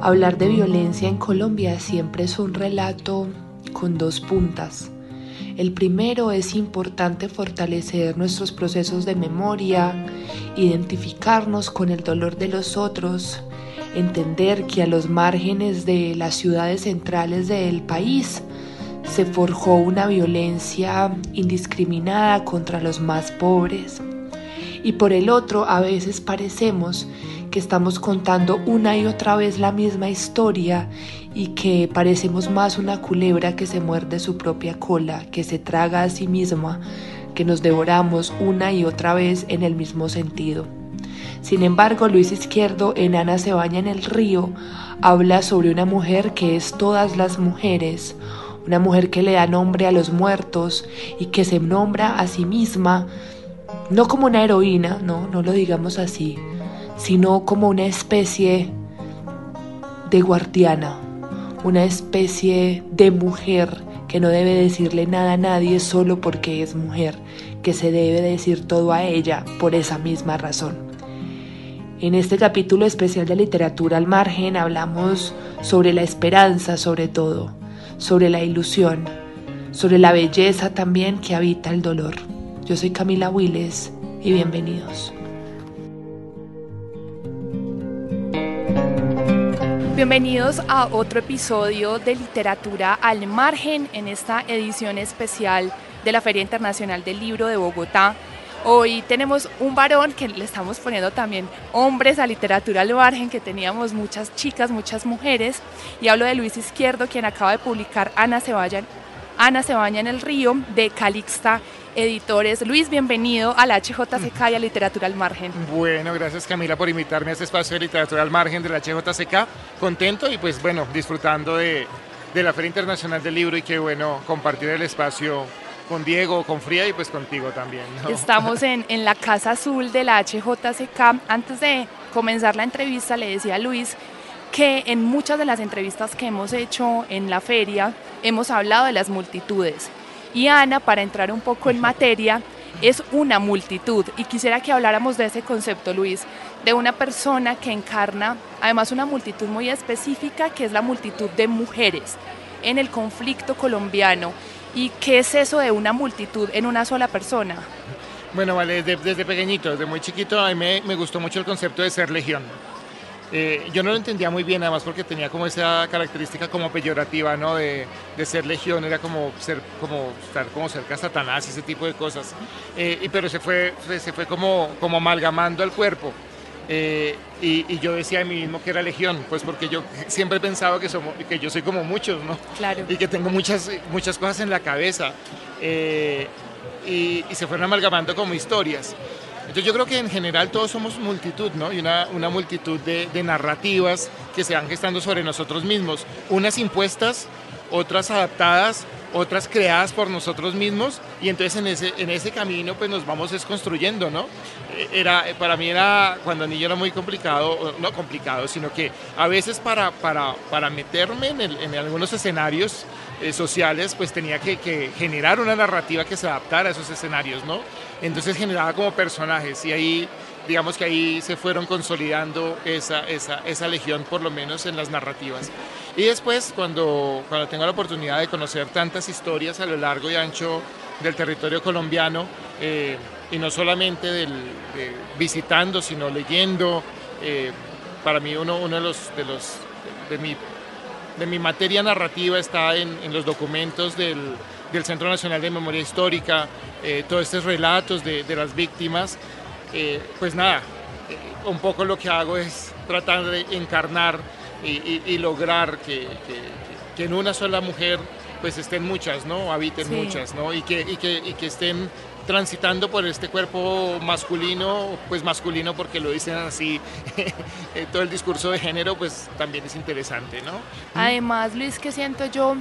Hablar de violencia en Colombia siempre es un relato con dos puntas. El primero es importante fortalecer nuestros procesos de memoria, identificarnos con el dolor de los otros, entender que a los márgenes de las ciudades centrales del país se forjó una violencia indiscriminada contra los más pobres. Y por el otro, a veces parecemos que estamos contando una y otra vez la misma historia y que parecemos más una culebra que se muerde su propia cola, que se traga a sí misma, que nos devoramos una y otra vez en el mismo sentido. Sin embargo, Luis Izquierdo en Ana se baña en el río habla sobre una mujer que es todas las mujeres, una mujer que le da nombre a los muertos y que se nombra a sí misma no como una heroína, no, no lo digamos así, sino como una especie de guardiana, una especie de mujer que no debe decirle nada a nadie solo porque es mujer, que se debe decir todo a ella por esa misma razón. En este capítulo especial de literatura al margen hablamos sobre la esperanza sobre todo, sobre la ilusión, sobre la belleza también que habita el dolor. Yo soy Camila Willes y bienvenidos. Bienvenidos a otro episodio de Literatura al Margen en esta edición especial de la Feria Internacional del Libro de Bogotá. Hoy tenemos un varón que le estamos poniendo también hombres a literatura al margen, que teníamos muchas chicas, muchas mujeres, y hablo de Luis Izquierdo, quien acaba de publicar Ana se, Ana se baña en el río de Calixta Editores. Luis, bienvenido a la HJCK y a Literatura al Margen. Bueno, gracias Camila por invitarme a este espacio de Literatura al Margen de la HJCK. Contento y pues bueno, disfrutando de, la Feria Internacional del Libro y qué bueno compartir el espacio con Diego, con Fría y pues contigo también. Estamos en, en, la Casa Azul de la HJCK. Antes de comenzar la entrevista le decía a Luis que en muchas de las entrevistas que hemos hecho en la feria hemos hablado de las multitudes y Ana, para entrar un poco en materia, es una multitud. Y quisiera que habláramos de ese concepto, Luis, de una persona que encarna además una multitud muy específica, que es la multitud de mujeres en el conflicto colombiano. ¿Y qué es eso de una multitud en una sola persona? Bueno, vale, desde, pequeñito, desde muy chiquito, a mí me, me gustó mucho el concepto de ser legión. Eh, yo no lo entendía muy bien, además porque tenía como esa característica como peyorativa, ¿no? De, ser legión, era como ser, como estar como cerca a Satanás y ese tipo de cosas. Eh, y, pero se fue, se fue como, como amalgamando al cuerpo. Eh, y, yo decía a mí mismo que era legión, pues porque yo siempre he pensado que, somos, que yo soy como muchos, ¿no? Claro. Y que tengo muchas, muchas cosas en la cabeza. y, y se fueron amalgamando como historias. Entonces yo creo que en general todos somos multitud, ¿no? Y una, una multitud de, de, narrativas que se van gestando sobre nosotros mismos, unas impuestas, otras adaptadas, otras creadas por nosotros mismos y entonces en ese, en ese camino pues nos vamos desconstruyendo, ¿no? Eh, era, para mí era, cuando niño era muy complicado, no complicado, sino que a veces para, para, para meterme en, en algunos escenarios eh, sociales pues tenía que, que generar una narrativa que se adaptara a esos escenarios, ¿no? Entonces generaba como personajes y ahí, digamos que ahí se fueron consolidando esa, esa, esa legión, por lo menos en las narrativas. Y después, cuando, cuando tengo la oportunidad de conocer tantas historias a lo largo y ancho del territorio colombiano, eh, y no solamente del, visitando, sino leyendo, eh, para mí uno, uno de los, de los de mi, de mi materia narrativa está en, en los documentos del, del Centro Nacional de Memoria Histórica, eh, todos estos relatos de, de las víctimas, eh, pues nada, eh, un poco lo que hago es tratar de encarnar y, y, lograr que, que, que, en una sola mujer pues estén muchas, ¿no? Habiten muchas, ¿no? Y que, y que, y que estén transitando por este cuerpo masculino, pues masculino porque lo dicen así, todo el discurso de género pues también es interesante, ¿no? Además, Luis, que siento yo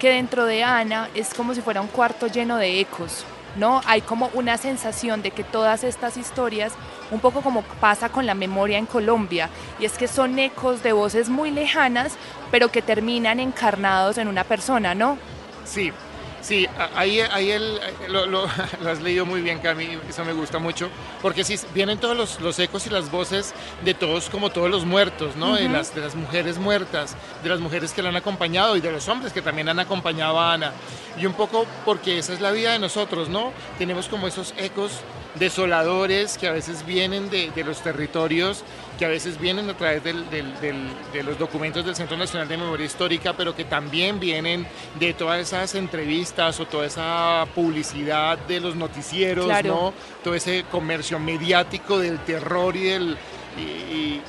que dentro de Ana es como si fuera un cuarto lleno de ecos, ¿no? Hay como una sensación de que todas estas historias, un poco como pasa con la memoria en Colombia, y es que son ecos de voces muy lejanas, pero que terminan encarnados en una persona, ¿no? Sí, Sí, ahí, ahí el, lo, lo, has leído muy bien, Cami, eso me gusta mucho, porque sí, vienen todos los, los, ecos y las voces de todos, como todos los muertos, ¿no? de, las, de las mujeres muertas, de las mujeres que la han acompañado y de los hombres que también han acompañado a Ana. Y un poco porque esa es la vida de nosotros, ¿no? Tenemos como esos ecos desoladores que a veces vienen de, de los territorios que a veces vienen a través del, de los documentos del Centro Nacional de Memoria Histórica, pero que también vienen de todas esas entrevistas o toda esa publicidad de los noticieros, ¿no? Todo ese comercio mediático del terror y del,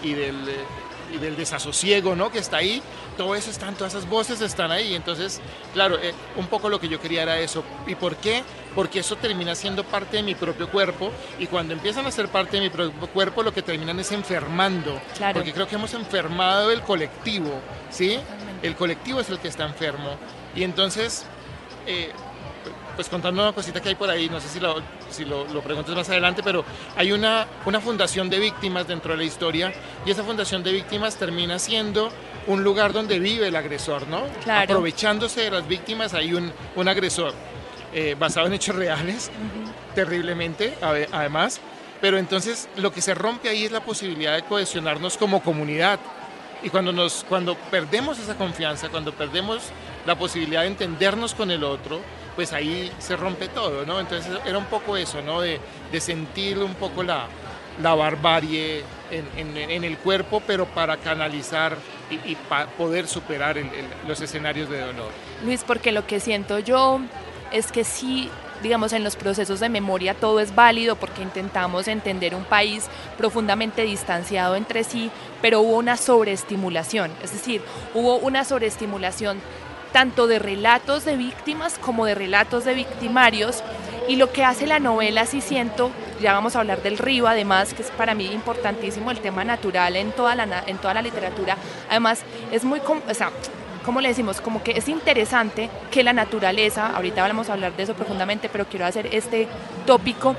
y del y del desasosiego, ¿no? Que está ahí, todo eso están, todas esas voces están ahí. Entonces, claro, eh, un poco lo que yo quería era eso. ¿Y por qué? Porque eso termina siendo parte de mi propio cuerpo y cuando empiezan a ser parte de mi propio cuerpo, lo que terminan es enfermando. Claro. Porque creo que hemos enfermado el colectivo, ¿sí? El colectivo es el que está enfermo. Y entonces, eh, pues contando una cosita que hay por ahí, no sé si lo, si lo, preguntas más adelante, pero hay una, una fundación de víctimas dentro de la historia y esa fundación de víctimas termina siendo un lugar donde vive el agresor, ¿no? Aprovechándose de las víctimas hay un, un agresor eh, basado en hechos reales, terriblemente además, pero entonces lo que se rompe ahí es la posibilidad de cohesionarnos como comunidad. Y cuando, nos, cuando perdemos esa confianza, cuando perdemos la posibilidad de entendernos con el otro, pues ahí se rompe todo, ¿no? Entonces era un poco eso, ¿no? De, sentir un poco la, la barbarie en, el cuerpo, pero para canalizar y, poder superar los escenarios de dolor. Luis, porque lo que siento yo es que sí, digamos, en los procesos de memoria todo es válido porque intentamos entender un país profundamente distanciado entre sí, pero hubo una sobreestimulación, es decir, hubo una sobreestimulación tanto de relatos de víctimas como de relatos de victimarios. Y lo que hace la novela, si siento, ya vamos a hablar del río, además, que es para mí importantísimo el tema natural en toda la, en toda la literatura. Además, es muy, o sea, ¿cómo le decimos? Como que es interesante que la naturaleza, ahorita vamos a hablar de eso profundamente, pero quiero hacer este tópico,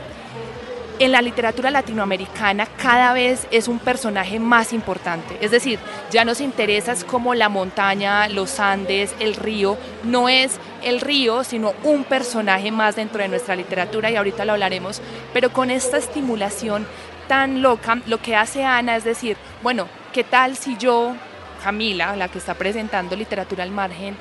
en la literatura latinoamericana cada vez es un personaje más importante. Es decir, ya nos interesa es como la montaña, los Andes, el río. No es el río, sino un personaje más dentro de nuestra literatura y ahorita lo hablaremos. Pero con esta estimulación tan loca, lo que hace Ana es decir, bueno, ¿qué tal si yo, Camila, la que está presentando literatura al margen,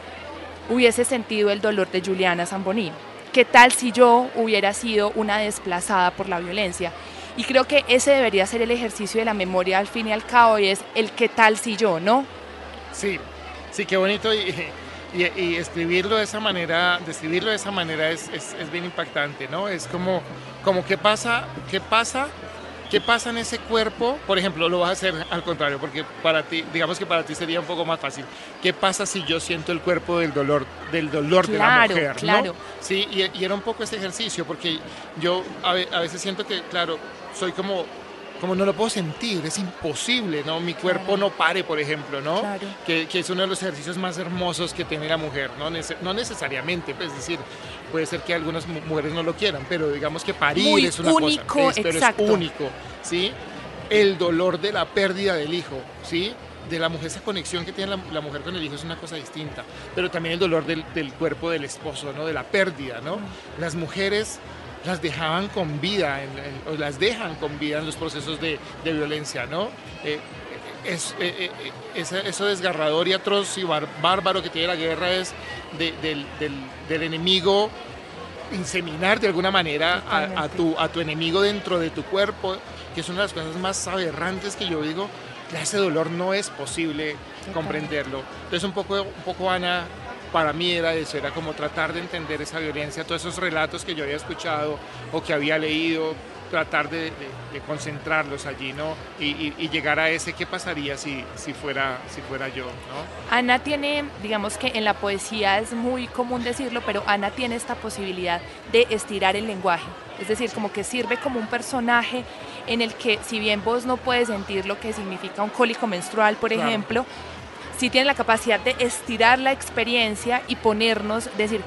hubiese sentido el dolor de Juliana Zamboní? ¿Qué tal si yo hubiera sido una desplazada por la violencia? Y creo que ese debería ser el ejercicio de la memoria al fin y al cabo y es el qué tal si yo, ¿no? Sí, sí, qué bonito y, escribirlo de esa manera, describirlo de esa manera es, es, es, bien impactante, ¿no? Es como, como qué pasa, qué pasa ¿Qué pasa en ese cuerpo? Por ejemplo, lo vas a hacer al contrario, porque para ti, digamos que para ti sería un poco más fácil. ¿Qué pasa si yo siento el cuerpo del dolor, del dolor de la mujer? Claro. Sí, y, y, era un poco ese ejercicio, porque yo a, veces siento que, claro, soy como como no lo puedo sentir, es imposible, ¿no? Mi cuerpo no pare, por ejemplo, ¿no? Claro. Que, que, es uno de los ejercicios más hermosos que tiene la mujer, ¿no? no necesariamente, pues, es decir, puede ser que algunas mujeres no lo quieran, pero digamos que parir es una único, cosa, es, es único, ¿sí? El dolor de la pérdida del hijo, ¿sí? de la mujer, esa conexión que tiene la, mujer con el hijo es una cosa distinta, pero también el dolor del, del, cuerpo del esposo, ¿no? de la pérdida. ¿no? Las mujeres las dejaban con vida, o las dejan con vida en los procesos de, de violencia, ¿no? Eh, es, eh, eh, eso desgarrador y atroz y bárbaro que tiene la guerra es del, del, del, enemigo inseminar de alguna manera a, a, tu, a tu enemigo dentro de tu cuerpo, que es una de las cosas más aberrantes que yo digo, ese dolor no es posible comprenderlo. Entonces un poco, un poco Ana para mí era eso, era como tratar de entender esa violencia, todos esos relatos que yo había escuchado o que había leído, tratar de, concentrarlos allí, ¿no? Y, llegar a ese qué pasaría si, si, fuera, si fuera yo, ¿no? Ana tiene, digamos que en la poesía es muy común decirlo, pero Ana tiene esta posibilidad de estirar el lenguaje, es decir, como que sirve como un personaje en el que si bien vos no puedes sentir lo que significa un cólico menstrual, por ejemplo, sí tiene la capacidad de estirar la experiencia y ponernos, decir,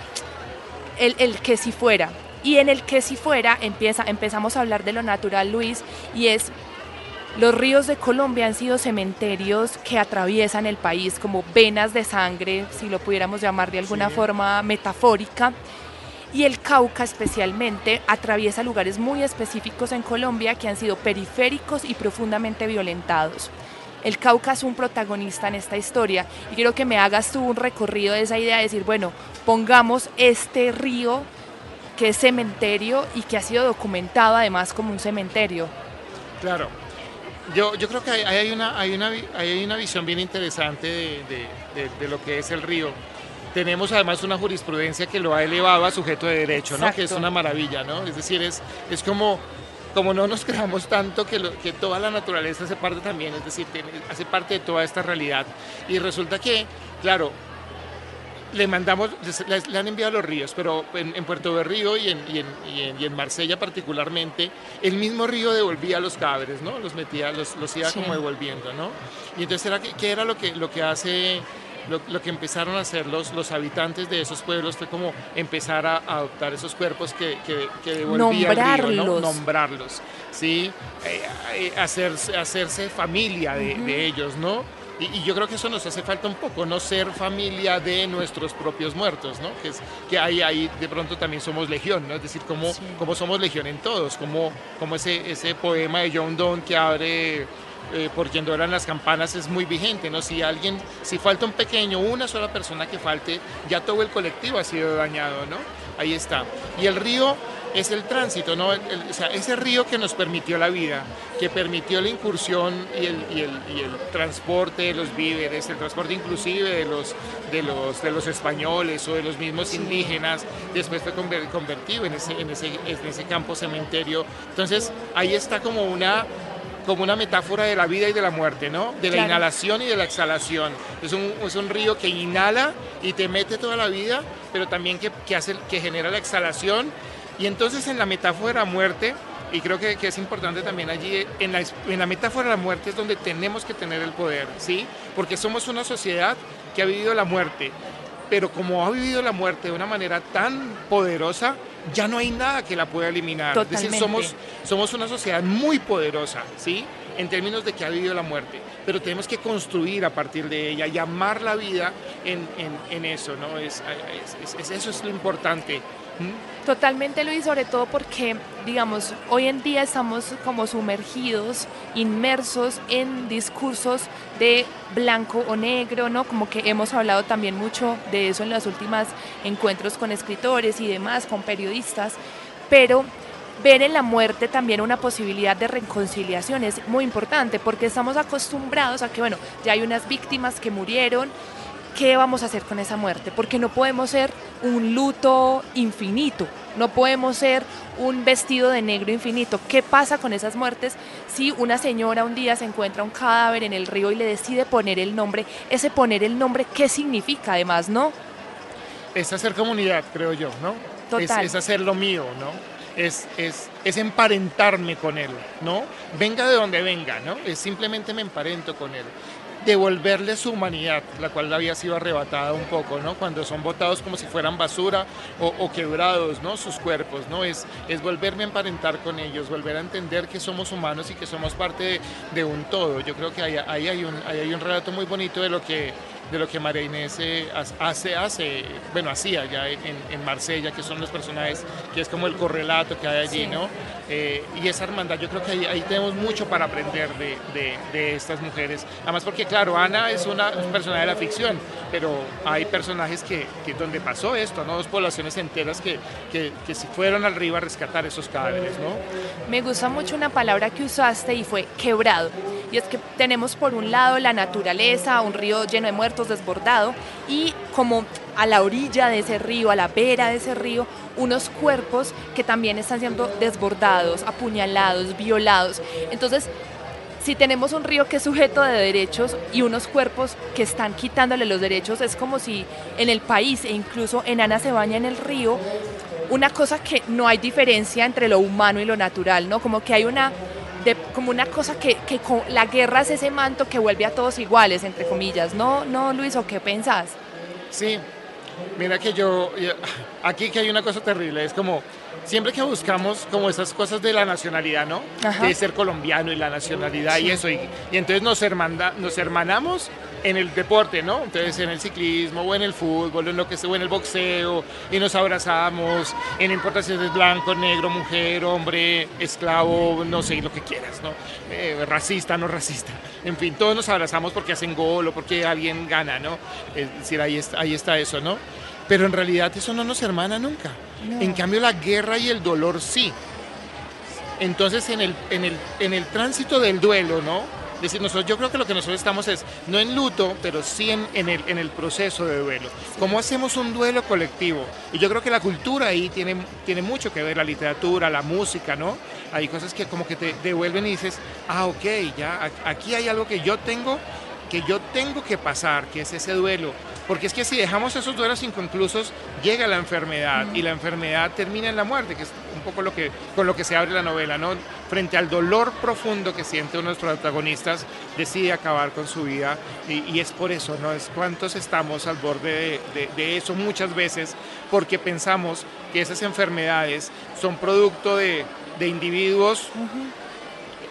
el, el que si fuera. Y en el que si fuera empieza, empezamos a hablar de lo natural, Luis, y es Los ríos de Colombia han sido cementerios que atraviesan el país como venas de sangre, si lo pudiéramos llamar de alguna forma metafórica. Y el Cauca especialmente atraviesa lugares muy específicos en Colombia que han sido periféricos y profundamente violentados. El Cauca es un protagonista en esta historia y quiero que me hagas tú un recorrido de esa idea de decir, bueno, pongamos este río que es cementerio y que ha sido documentado además como un cementerio. Claro, yo, yo creo que hay, una, hay, una, hay una visión bien interesante de, de, lo que es el río. Tenemos además una jurisprudencia que lo ha elevado a sujeto de derecho, ¿no? que es una maravilla. ¿no? Es decir, es, es como, como no nos creamos tanto que, que toda la naturaleza hace parte también, es decir, hace parte de toda esta realidad. Y resulta que, claro, le mandamos, le, han enviado los ríos, pero en, Puerto Berrío y en, y, en, Marsella particularmente, el mismo río devolvía los cadáveres, ¿no? Los metía, los, los iba como devolviendo, ¿no? Y entonces, era, ¿qué era lo que, lo que hace, lo, que empezaron a hacer los, los habitantes de esos pueblos? Fue como empezar a, adoptar esos cuerpos que, que, devolvía el río, ¿no? Nombrarlos, ¿sí? Eh, eh, hacerse, hacerse familia de, de ellos, ¿no? Y, yo creo que eso nos hace falta un poco, no ser familia de nuestros propios muertos, ¿no? Que, es, que ahí, ahí de pronto también somos legión, ¿no? Es decir, como, como somos legión en todos, como, como ese, ese poema de John Donne que abre eh, por quien duran las campanas es muy vigente, ¿no? Si alguien, si falta un pequeño, una sola persona que falte, ya todo el colectivo ha sido dañado, ¿no? Ahí está. Y el río es el tránsito, ¿no? o sea, ese río que nos permitió la vida, que permitió la incursión y el, y el, y el transporte de los víveres, el transporte inclusive de los, de los, de los españoles o de los mismos indígenas, después fue convertido en ese, en ese, en ese campo cementerio. Entonces, ahí está como una como una metáfora de la vida y de la muerte, ¿no? De la inhalación y de la exhalación. Es un, es un, río que inhala y te mete toda la vida, pero también que, que, hace, que genera la exhalación y entonces en la metáfora de la muerte, y creo que, es importante también allí, en la, en la metáfora de la muerte es donde tenemos que tener el poder, ¿sí? Porque somos una sociedad que ha vivido la muerte, pero como ha vivido la muerte de una manera tan poderosa, ya no hay nada que la pueda eliminar. Es decir, somos, somos una sociedad muy poderosa, ¿sí? En términos de que ha vivido la muerte, pero tenemos que construir a partir de ella y amar la vida en, en, eso, ¿no? Es, eso es lo importante. Totalmente Luis, sobre todo porque, digamos, hoy en día estamos como sumergidos, inmersos en discursos de blanco o negro, ¿no? Como que hemos hablado también mucho de eso en los últimos encuentros con escritores y demás, con periodistas, pero ver en la muerte también una posibilidad de reconciliación es muy importante porque estamos acostumbrados a que, bueno, ya hay unas víctimas que murieron, ¿qué vamos a hacer con esa muerte? Porque no podemos ser un luto infinito, no podemos ser un vestido de negro infinito. ¿Qué pasa con esas muertes si una señora un día se encuentra un cadáver en el río y le decide poner el nombre? Ese poner el nombre, ¿qué significa además, no? Es hacer comunidad, creo yo, ¿no? Total. Es, hacer lo mío, ¿no? Es, es, es, emparentarme con él, ¿no? Venga de donde venga, ¿no? Es simplemente me emparento con él devolverle su humanidad, la cual había sido arrebatada un poco, ¿no? Cuando son botados como si fueran basura o, quebrados, ¿no? Sus cuerpos, ¿no? Es, volverme a emparentar con ellos, volver a entender que somos humanos y que somos parte de, un todo. Yo creo que ahí hay un relato muy bonito de lo que de lo que María Inés eh, hace, hace, bueno, hacía ya en, en, Marsella, que son los personajes, que es como el correlato que hay allí, ¿no? Eh, y esa hermandad, yo creo que ahí, tenemos mucho para aprender de, de, estas mujeres. Además porque, claro, Ana es una personaje de la ficción, pero hay personajes que, que donde pasó esto, ¿no? Dos poblaciones enteras que, que, que se fueron al río a rescatar esos cadáveres, ¿no? Me gusta mucho una palabra que usaste y fue quebrado. Y es que tenemos por un lado la naturaleza, un río lleno de muertos, desbordado, y como a la orilla de ese río, a la vera de ese río, unos cuerpos que también están siendo desbordados, apuñalados, violados. Entonces, si tenemos un río que es sujeto de derechos y unos cuerpos que están quitándole los derechos, es como si en el país e incluso en Ana se baña en el río, una cosa que no hay diferencia entre lo humano y lo natural, ¿no? Como que hay una como una cosa que, que la guerra es ese manto que vuelve a todos iguales, entre comillas. ¿No, no Luis, o qué pensás? Sí, mira que yo, aquí que hay una cosa terrible, es como siempre que buscamos como esas cosas de la nacionalidad, ¿no? Ajá. De ser colombiano y la nacionalidad y eso. Y, y entonces nos, hermanda, nos hermanamos en el deporte, ¿no? Entonces en el ciclismo o en el fútbol, en lo que sea, o en el boxeo, y nos abrazamos, y no importa si eres blanco, negro, mujer, hombre, esclavo, no sé, lo que quieras, ¿no? Eh, racista, no racista. En fin, todos nos abrazamos porque hacen gol o porque alguien gana, ¿no? Es decir, ahí está, ahí está eso, ¿no? Pero en realidad eso no nos hermana nunca. No. En cambio la guerra y el dolor sí. Entonces en el, en el, en el tránsito del duelo, ¿no? Decir, nosotros, yo creo que lo que nosotros estamos es, no en luto, pero sí en, en el, en el proceso de duelo. ¿Cómo hacemos un duelo colectivo? Y yo creo que la cultura ahí tiene, tiene mucho que ver, la literatura, la música, ¿no? Hay cosas que como que te devuelven y dices, ah, ok, ya, aquí hay algo que yo tengo, que yo tengo que pasar, que es ese duelo. Porque es que si dejamos esos duelos inconclusos, llega la enfermedad y la enfermedad termina en la muerte, que es un poco lo que, con lo que se abre la novela, ¿no? Frente al dolor profundo que siente uno de nuestros protagonistas, decide acabar con su vida y, y es por eso, ¿no? Es cuántos estamos al borde de, de- de eso muchas veces, porque pensamos que esas enfermedades son producto de, de individuos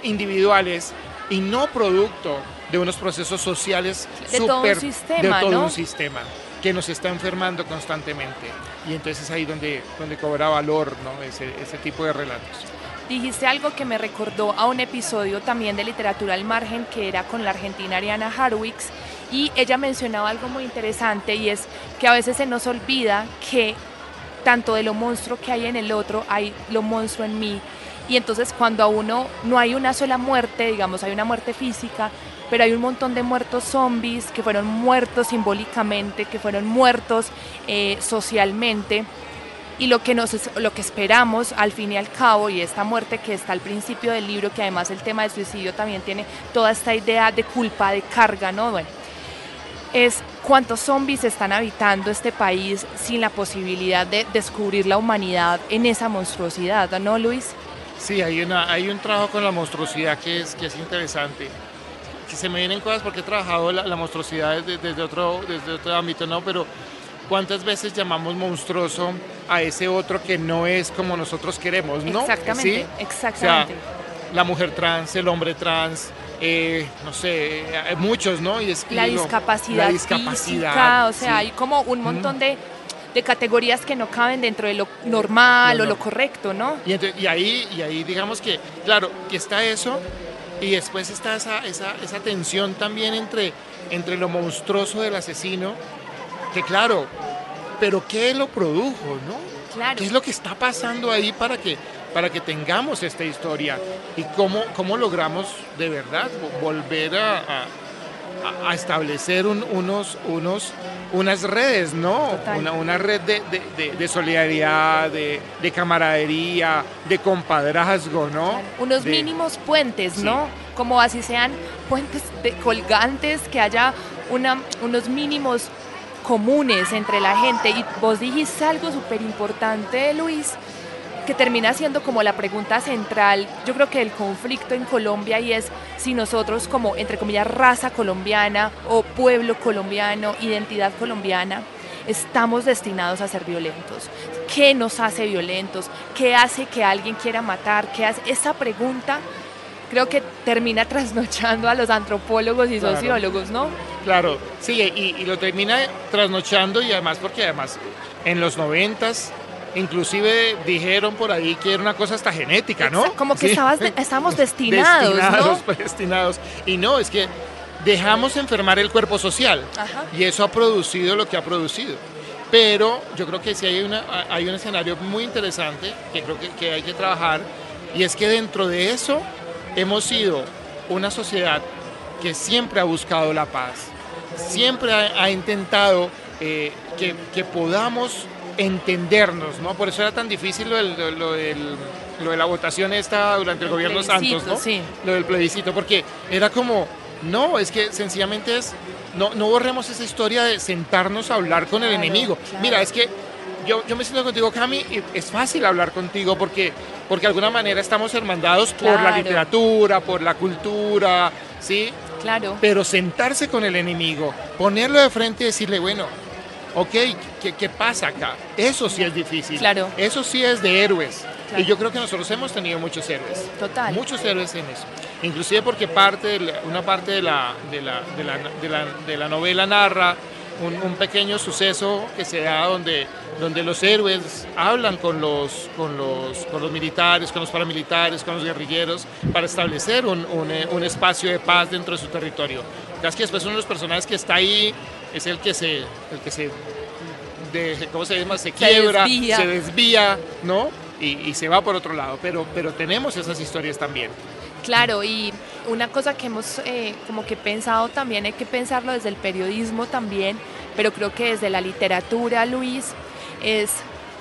individuales y no producto de unos procesos sociales De todo un sistema, de todo ¿no? un sistema que nos está enfermando constantemente y entonces es ahí donde donde cobra valor ¿no? ese, ese tipo de relatos Dijiste algo que me recordó a un episodio también de Literatura al Margen que era con la argentina Ariana Harwicz y ella mencionaba algo muy interesante y es que a veces se nos olvida que tanto de lo monstruo que hay en el otro hay lo monstruo en mí y entonces cuando a uno no hay una sola muerte, digamos hay una muerte física, pero hay un montón de muertos zombies que fueron muertos simbólicamente, que fueron muertos eh, socialmente y lo que, nos, lo que esperamos al fin y al cabo, y esta muerte que está al principio del libro, que además el tema del suicidio también tiene toda esta idea de culpa, de carga, ¿no? Bueno, es cuántos zombies están habitando este país sin la posibilidad de descubrir la humanidad en esa monstruosidad, ¿no, Luis? Sí hay una hay un trabajo con la monstruosidad que es que es interesante que se me vienen cosas porque he trabajado la, la monstruosidad desde, desde otro desde otro ámbito no pero cuántas veces llamamos monstruoso a ese otro que no es como nosotros queremos no Exactamente, ¿Sí? exactamente. O sea, la mujer trans, el hombre trans, eh, no sé, eh, muchos, ¿no? Y es, la y lo- discapacidad, la discapacidad, física, o sea, sí. hay como un montón de, de categorías que no caben dentro de lo normal No, o lo correcto, ¿no? Y, ahí, y ahí digamos que, claro, que está eso y después está esa, esa, esa tensión también entre, entre lo monstruoso del asesino, que claro, pero ¿qué lo produjo, no? Claro. ¿Qué es lo que está pasando ahí para que, para que tengamos esta historia? ¿Y cómo, cómo logramos de verdad vo- volver a, a- a- a establecer un- unos, unos, unas redes, ¿no? Una, una red de, de- de- de solidaridad, de, de camaradería, de compadrazgo, ¿no? Claro, Unos mínimos puentes, Sí. ¿no? Como así sean puentes de colgantes, que haya una, unos mínimos comunes entre la gente. Y vos dijiste algo súper importante, Luis, que termina siendo como la pregunta central, yo creo que del conflicto en Colombia y es si nosotros como, entre comillas, raza colombiana o pueblo colombiano, identidad colombiana, estamos destinados a ser violentos. ¿Qué nos hace violentos? ¿Qué hace que alguien quiera matar? ¿Qué hace? Esa pregunta creo que termina trasnochando a los antropólogos y Claro. sociólogos, ¿no? Claro, sí, y, y lo termina trasnochando y además porque además en los noventas inclusive dijeron por ahí que era una cosa hasta genética, ¿no? Como que Sí. estabas de- estábamos destinados, destinados, ¿no? predestinados. Y no, es que dejamos enfermar el cuerpo social Ajá. y eso ha producido lo que ha producido. Pero yo creo que sí hay, una, hay un escenario muy interesante que creo que, que hay que trabajar y es que dentro de eso hemos sido una sociedad que siempre ha buscado la paz, siempre ha, ha intentado eh, que, que podamos entendernos, ¿no? Por eso era tan difícil lo, del- lo- lo del- lo de la votación esta durante el, El gobierno Santos, ¿no? sí. Lo del plebiscito, porque era como, no, es que sencillamente es, no, no borremos esa historia de sentarnos a hablar con el enemigo. claro. Mira, es que yo, yo me siento contigo, Cami, y es fácil hablar contigo porque, porque de alguna manera estamos hermandados por la literatura, por la cultura, ¿sí? Claro. Pero sentarse con el enemigo, ponerlo de frente y decirle, bueno, ok, ¿qué, qué pasa acá? Eso sí es difícil. Claro. Eso sí es de héroes. Y yo creo que nosotros hemos tenido muchos héroes. Total. Muchos héroes en eso. Inclusive porque parte una parte de la, de la, de la, de la, novela narra un, un, pequeño suceso que se da donde, donde los héroes hablan con los, con, los, con los militares, con los paramilitares, con los guerrilleros, para establecer un, un, eh, un espacio de paz dentro de su territorio. Casi que después uno de los personajes que está ahí es el que se, el que se de, ¿cómo se llama? Se quiebra, se desvía, ¿no? Y, se va por otro lado, pero, pero tenemos esas historias también. Claro, y una cosa que hemos eh, como que pensado también, hay que pensarlo desde el periodismo también, pero creo que desde la literatura, Luis, es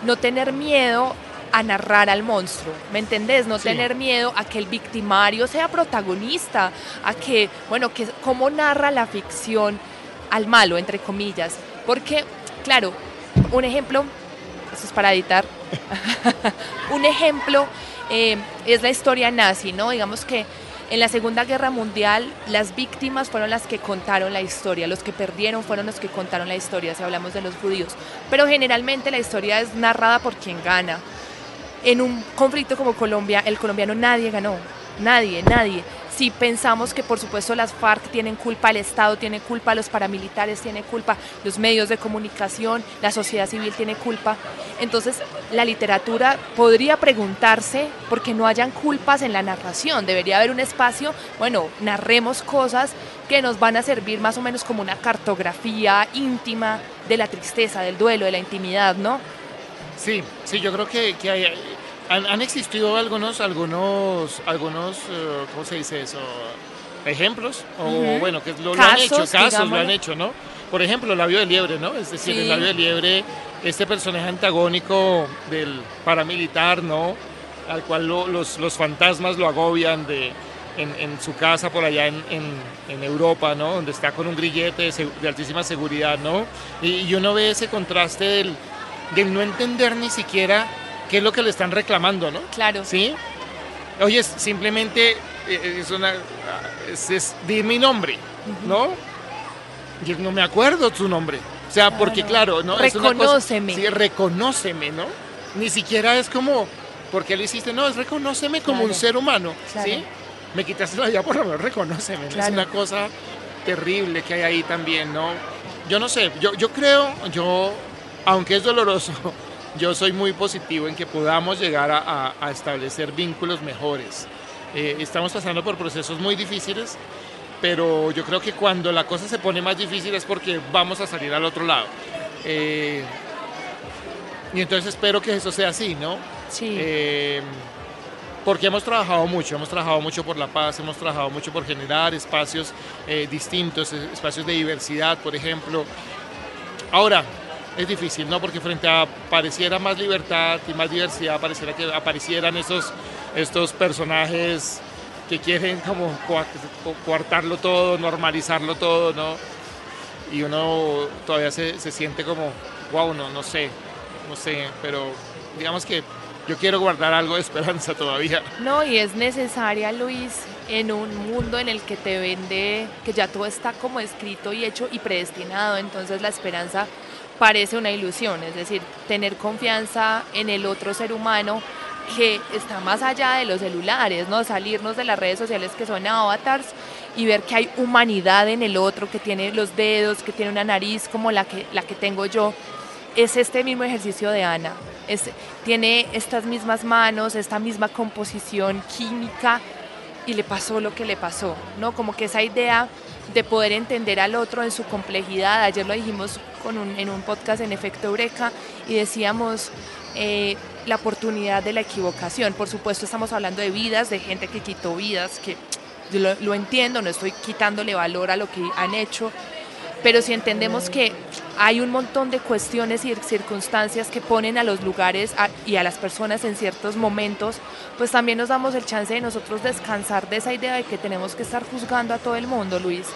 no tener miedo a narrar al monstruo, ¿me entendés? No tener miedo a que el victimario sea protagonista, a que, bueno, que cómo narra la ficción al malo, entre comillas, porque, claro, un ejemplo, esto es para editar, un ejemplo eh, es la historia nazi, ¿no? Digamos que en la Segunda Guerra Mundial las víctimas fueron las que contaron la historia, los que perdieron fueron los que contaron la historia, si hablamos de los judíos. Pero generalmente la historia es narrada por quien gana. En un conflicto como Colombia, el colombiano nadie ganó, nadie, nadie si pensamos que por supuesto las FARC tienen culpa, el Estado tiene culpa, los paramilitares tienen culpa, los medios de comunicación, la sociedad civil tiene culpa, entonces la literatura podría preguntarse por qué no hayan culpas en la narración, debería haber un espacio, bueno, narremos cosas que nos van a servir más o menos como una cartografía íntima de la tristeza, del duelo, de la intimidad, ¿no? Sí, sí, yo creo que, que hay, han, existido algunos, algunos, algunos, eh, ¿cómo se dice eso? Ejemplos, o bueno, que lo, han hecho, casos lo han hecho, ¿no? Por ejemplo, Labio de Liebre, ¿no? Es decir, el Labio de Liebre, este personaje antagónico del paramilitar, ¿no? Al cual los, los fantasmas lo agobian de, en, su casa por allá en, en, Europa, ¿no? Donde está con un grillete de, altísima seguridad, ¿no? Y, y, uno ve ese contraste del, del no entender ni siquiera qué es lo que le están reclamando, ¿no? Claro. ¿Sí? Oye, simplemente eh, eh, es una. Es, mi nombre, ¿no? Yo no me acuerdo su nombre. O sea, porque claro, ¿no? Reconóceme. sí, reconóceme, ¿no? Ni siquiera es como, ¿por qué lo hiciste? No, es reconóceme como un ser humano, ¿sí? Me quitaste la vida, por lo menos reconóceme. Es una cosa terrible que hay ahí también, ¿no? Yo no sé, yo, yo creo, yo, aunque es doloroso, yo soy muy positivo en que podamos llegar a, establecer vínculos mejores. Eh, estamos pasando por procesos muy difíciles, pero yo creo que cuando la cosa se pone más difícil es porque vamos a salir al otro lado. Eh, y entonces espero que eso sea así, ¿no? Sí. Eh, porque hemos trabajado mucho, hemos trabajado mucho por la paz, hemos trabajado mucho por generar espacios distintos, espacios de diversidad, por ejemplo. Ahora, es difícil, ¿no? Porque frente a pareciera más libertad y más diversidad, pareciera que aparecieran esos, estos personajes que quieren como coartarlo todo, normalizarlo todo, ¿no? Y uno todavía se, se siente como, wow, no, no sé, no sé, pero digamos que yo quiero guardar algo de esperanza todavía. No, y es necesaria, Luis, en un mundo en el que te vende que ya todo está como escrito y hecho y predestinado, entonces la esperanza parece una ilusión, es decir, tener confianza en el otro ser humano que está más allá de los celulares, ¿no? Salirnos de las redes sociales que son avatars y ver que hay humanidad en el otro, que tiene los dedos, que tiene una nariz como la que, la que tengo yo. Es este mismo ejercicio de Ana. Es, tiene estas mismas manos, esta misma composición química y le pasó lo que le pasó, ¿no? Como que esa idea de poder entender al otro en su complejidad. Ayer lo dijimos con un, en un podcast en Efecto Eureka y decíamos eh, la oportunidad de la equivocación. Por supuesto estamos hablando de vidas, de gente que quitó vidas, que lo, lo entiendo, no estoy quitándole valor a lo que han hecho, pero si entendemos que hay un montón de cuestiones y circunstancias que ponen a los lugares y a las personas en ciertos momentos, pues también nos damos el chance de nosotros descansar de esa idea de que tenemos que estar juzgando a todo el mundo, Luis,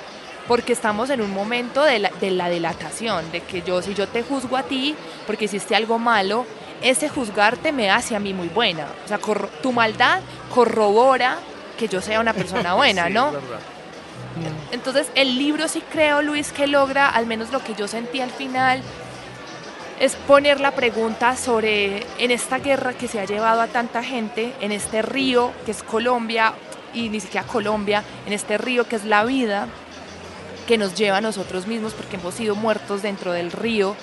porque estamos en un momento de la, de la delatación, de que yo, si yo te juzgo a ti porque hiciste algo malo, ese juzgarte me hace a mí muy buena. O sea, tu maldad corrobora que yo sea una persona buena, ¿no? Entonces el libro sí creo, Luis, que logra, al menos lo que yo sentí al final, es poner la pregunta sobre en esta guerra que se ha llevado a tanta gente, en este río que es Colombia y ni siquiera Colombia, en este río que es la vida, que nos lleva a nosotros mismos porque hemos sido muertos dentro del río.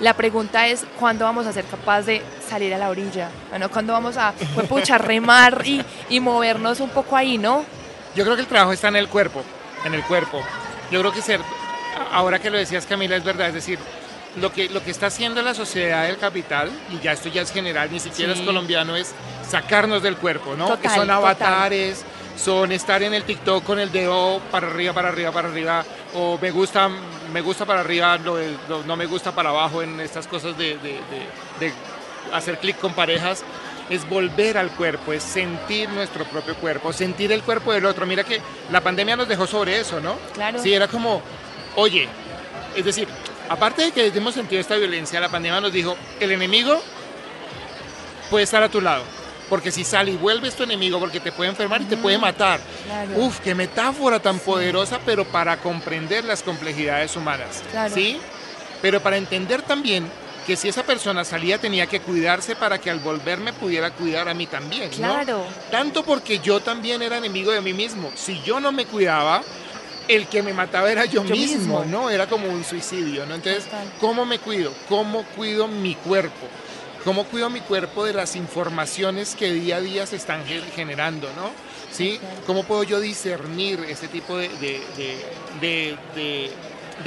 La pregunta es, ¿cuándo vamos a ser capaces de salir a la orilla? Bueno, ¿cuándo vamos a pues, pucha, remar y, y movernos un poco ahí, no? Yo creo que el trabajo está en el cuerpo, en el cuerpo. Yo creo que ser, ahora que lo decías Camila, es verdad, es decir, lo que, lo que está haciendo la sociedad del capital, y ya esto ya es general, ni siquiera es colombiano, es sacarnos del cuerpo, ¿no? que son avatares, son estar en el TikTok con el dedo para arriba, para arriba, para arriba, o me gusta, me gusta para arriba, no me gusta para abajo en estas cosas de, de hacer clic con parejas es volver al cuerpo, es sentir nuestro propio cuerpo, sentir el cuerpo del otro. Mira que la pandemia nos dejó sobre eso, ¿no? Claro. Sí, era como, oye, es decir, aparte de que hemos sentido esta violencia, la pandemia nos dijo, el enemigo puede estar a tu lado. Porque si sale y vuelves tu enemigo, porque te puede enfermar y te puede matar. Uf, qué metáfora tan poderosa, pero para comprender las complejidades humanas. ¿Sí? Pero para entender también que si esa persona salía tenía que cuidarse para que al volverme pudiera cuidar a mí también. Claro. Tanto porque yo también era enemigo de mí mismo. Si yo no me cuidaba, el que me mataba era yo, mismo, ¿no? Era como un suicidio, ¿no? Entonces, ¿cómo me cuido? ¿Cómo cuido mi cuerpo? ¿Cómo cuido mi cuerpo de las informaciones que día a día se están generando, ¿no? ¿Sí? ¿Cómo puedo yo discernir ese tipo de, de, de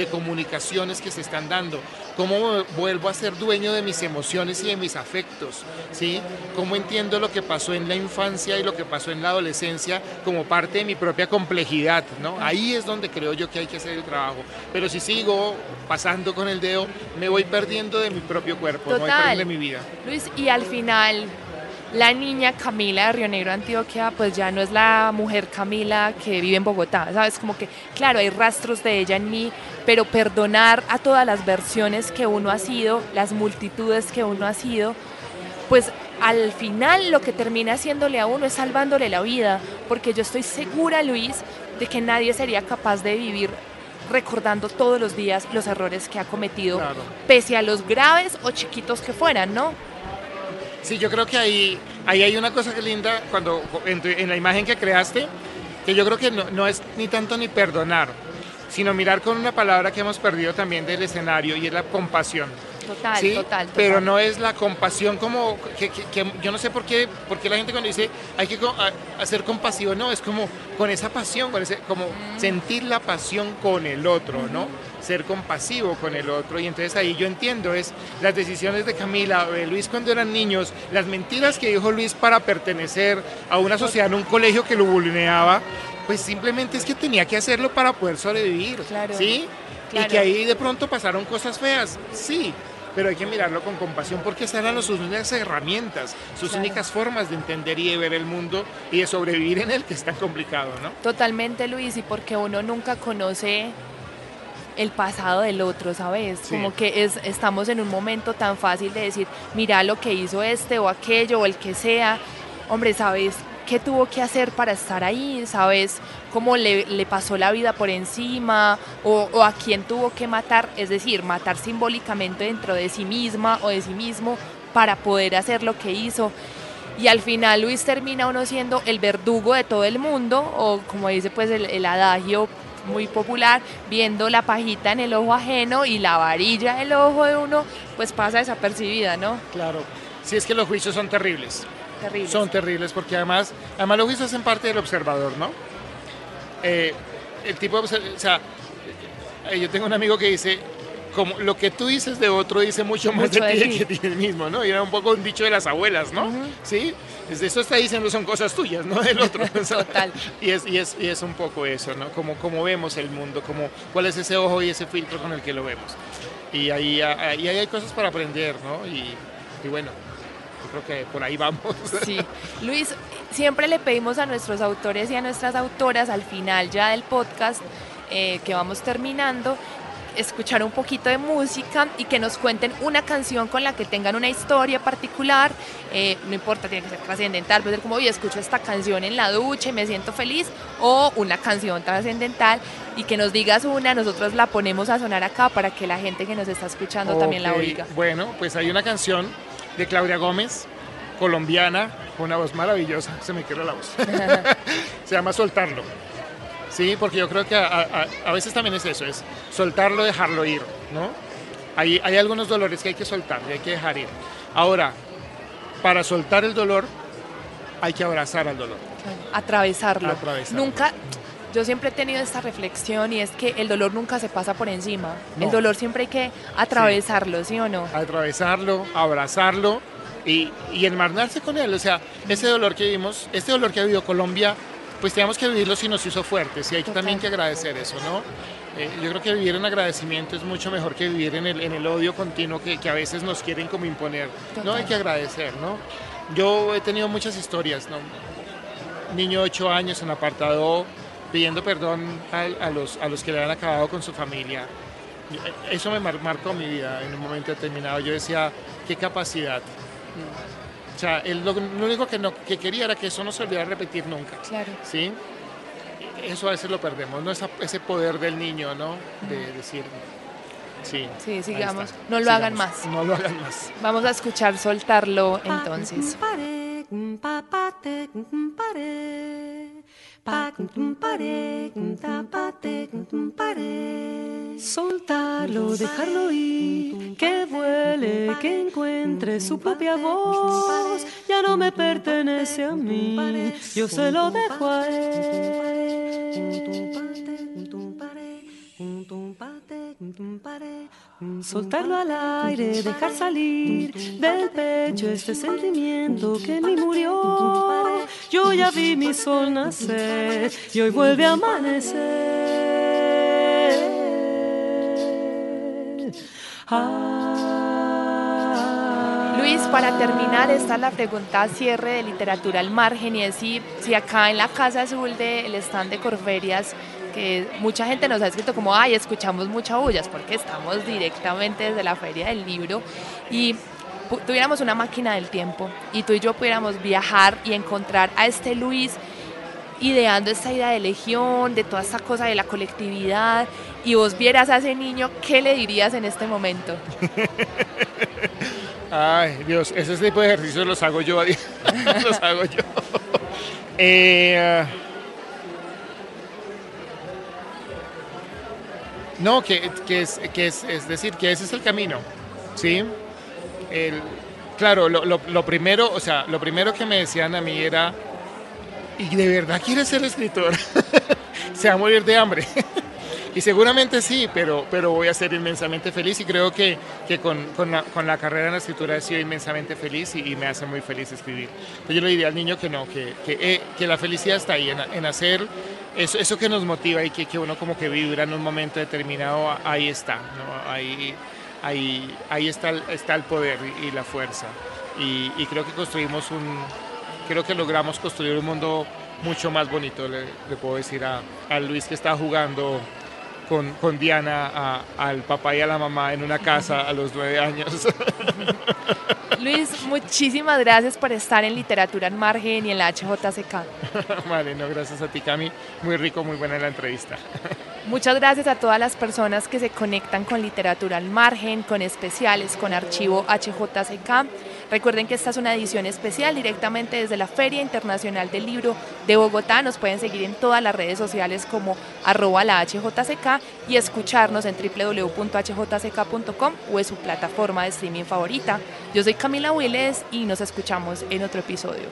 comunicaciones que se están dando? cómo vuelvo a ser dueño de mis emociones y de mis afectos, ¿sí? Cómo entiendo lo que pasó en la infancia y lo que pasó en la adolescencia como parte de mi propia complejidad, ¿no? Ahí es donde creo yo que hay que hacer el trabajo. Pero si sigo pasando con el dedo, me voy perdiendo de mi propio cuerpo, me voy perdiendo de mi vida. Luis, y al final la niña Camila de Río Negro, Antioquia, pues ya no es la mujer Camila que vive en Bogotá, ¿sabes? Como que, claro, hay rastros de ella en mí, pero perdonar a todas las versiones que uno ha sido, las multitudes que uno ha sido, pues al final lo que termina haciéndole a uno es salvándole la vida, porque yo estoy segura, Luis, de que nadie sería capaz de vivir recordando todos los días los errores que ha cometido, pese a los graves o chiquitos que fueran, ¿no? Sí, yo creo que ahí, ahí hay una cosa que linda cuando en, la imagen que creaste, que yo creo que no, no es ni tanto ni perdonar, sino mirar con una palabra que hemos perdido también del escenario y es la compasión. Total, ¿sí? total, Pero no es la compasión como que, yo no sé por qué, por qué la gente cuando dice hay que hacer compasivo, no, es como con esa pasión, con ese, como mm. sentir la pasión con el otro, ¿no? Ser compasivo con el otro. Y entonces ahí yo entiendo, es las decisiones de Camila, de Luis cuando eran niños, las mentiras que dijo Luis para pertenecer a una sociedad, en un colegio que lo vulneraba, pues simplemente es que tenía que hacerlo para poder sobrevivir, ¿sí? Y que ahí de pronto pasaron cosas feas, sí, pero hay que mirarlo con compasión porque esas eran sus únicas herramientas, sus únicas formas de entender y de ver el mundo y de sobrevivir en el que es tan complicado, ¿no? Totalmente, Luis, y porque uno nunca conoce el pasado del otro, ¿sabes? Como que es, estamos en un momento tan fácil de decir, mira lo que hizo este o aquello o el que sea. Hombre, ¿sabes? Qué tuvo que hacer para estar ahí, ¿sabes? Cómo le, pasó la vida por encima o, a quién tuvo que matar, es decir, matar simbólicamente dentro de sí misma o de sí mismo para poder hacer lo que hizo. Y al final Luis termina uno siendo el verdugo de todo el mundo, o como dice pues el, el adagio muy popular, viendo la pajita en el ojo ajeno y la varilla en el ojo de uno, pues pasa desapercibida, ¿no? Claro, si es que los juicios son terribles. Son terribles porque además, además los juicios hacen parte del observador, ¿no? Eh, el tipo, o sea, eh, yo tengo un amigo que dice, como lo que tú dices de otro dice mucho más de, ti que de ti mismo, ¿no? Y era un poco un dicho de las abuelas, ¿no? Sí, desde eso está diciendo son cosas tuyas, no del otro. Total. y, es, y, es, y es un poco eso, ¿no? Como, como vemos el mundo, como cuál es ese ojo y ese filtro con el que lo vemos. Y ahí, ahí hay cosas para aprender, ¿no? Y, y bueno, creo que por ahí vamos. Sí. Luis, siempre le pedimos a nuestros autores y a nuestras autoras al final ya del podcast eh, que vamos terminando escuchar un poquito de música y que nos cuenten una canción con la que tengan una historia particular. Eh, no importa, tiene que ser trascendental, puede ser como, oye, escucho esta canción en la ducha y me siento feliz, o una canción trascendental y que nos digas una, nosotros la ponemos a sonar acá para que la gente que nos está escuchando también la oiga. Bueno, pues hay una canción de Claudia Gómez, colombiana, con una voz maravillosa, se me quedó la voz. se llama Soltarlo. Sí, porque yo creo que a, veces también es eso, es soltarlo, dejarlo ir, ¿no? Hay, hay algunos dolores que hay que soltar y hay que dejar ir. Ahora, para soltar el dolor, hay que abrazar al dolor. Atravesarlo. Nunca, yo siempre he tenido esta reflexión y es que el dolor nunca se pasa por encima. El dolor siempre hay que atravesarlo, sí. o no? Atravesarlo, abrazarlo y, y enmarnarse con él. O sea, ese dolor que vimos, este dolor que ha vivido Colombia pues teníamos que vivirlo si nos hizo fuertes y hay también que agradecer eso, ¿no? Eh, yo creo que vivir en agradecimiento es mucho mejor que vivir en el, en el odio continuo que, que, a veces nos quieren como imponer. No hay que agradecer, ¿no? Yo he tenido muchas historias, ¿no? Niño de 8 años en apartado pidiendo perdón a, los, a los que le han acabado con su familia. Eso me marcó mi vida en un momento determinado. Yo decía, qué capacidad. O sea, él lo, único que, no, que quería era que eso no se olvidara repetir nunca. Claro. ¿Sí? Eso a veces lo perdemos, ¿no? ese poder del niño, ¿no? De decir, sí. Sí, sigamos. No lo hagan más. No lo hagan más. Vamos a escuchar soltarlo entonces. Soltarlo, dejarlo ir, que vuele, que encuentre su propia voz. Ya no me pertenece a mí, yo se lo dejo a él. Soltarlo al aire, dejar salir del pecho este sentimiento que me murió. Yo ya vi mi sol nacer y hoy vuelve a amanecer. Luis, para terminar, está la pregunta cierre de literatura al margen y es si, si acá en la Casa Azul del stand de Corferias que mucha gente nos ha escrito como, ay, escuchamos mucha bullas, porque estamos directamente desde la feria del libro y tuviéramos una máquina del tiempo y tú y yo pudiéramos viajar y encontrar a este Luis ideando esta idea de legión, de toda esta cosa de la colectividad, y vos vieras a ese niño, ¿qué le dirías en este momento? Ay, Dios, ese tipo de ejercicios los hago yo, los hago yo. Eh, No, que, es, que es, es, decir, que ese es el camino, ¿sí? El, claro, lo, lo, primero, o sea, lo primero que me decían a mí era, ¿y de verdad quieres ser escritor? Se va a morir de hambre. y seguramente sí, pero, pero voy a ser inmensamente feliz y creo que, que con, con, la, con, la, carrera en la escritura he sido inmensamente feliz y, me hace muy feliz escribir. Yo le diría al niño que no, que, que, eh, que la felicidad está ahí, en, en hacer eso, eso que nos motiva y que, que, uno como que vibra en un momento determinado, ahí está, ¿no? ahí, ahí, ahí está, está el poder y, la fuerza. Y, creo que construimos un, creo que logramos construir un mundo mucho más bonito, le, puedo decir a, a, Luis que está jugando con, con Diana, al papá y a la mamá en una casa a los nueve años. Luis, muchísimas gracias por estar en Literatura en Margen y en la HJCK. vale, no, gracias a ti, Cami. Muy rico, muy buena la entrevista. Muchas gracias a todas las personas que se conectan con Literatura al Margen, con especiales, con archivo HJCK. Recuerden que esta es una edición especial directamente desde la Feria Internacional del Libro de Bogotá. Nos pueden seguir en todas las redes sociales como arroba la HJCK y escucharnos en www.hjck.com o en su plataforma de streaming favorita. Yo soy Camila Willes y nos escuchamos en otro episodio.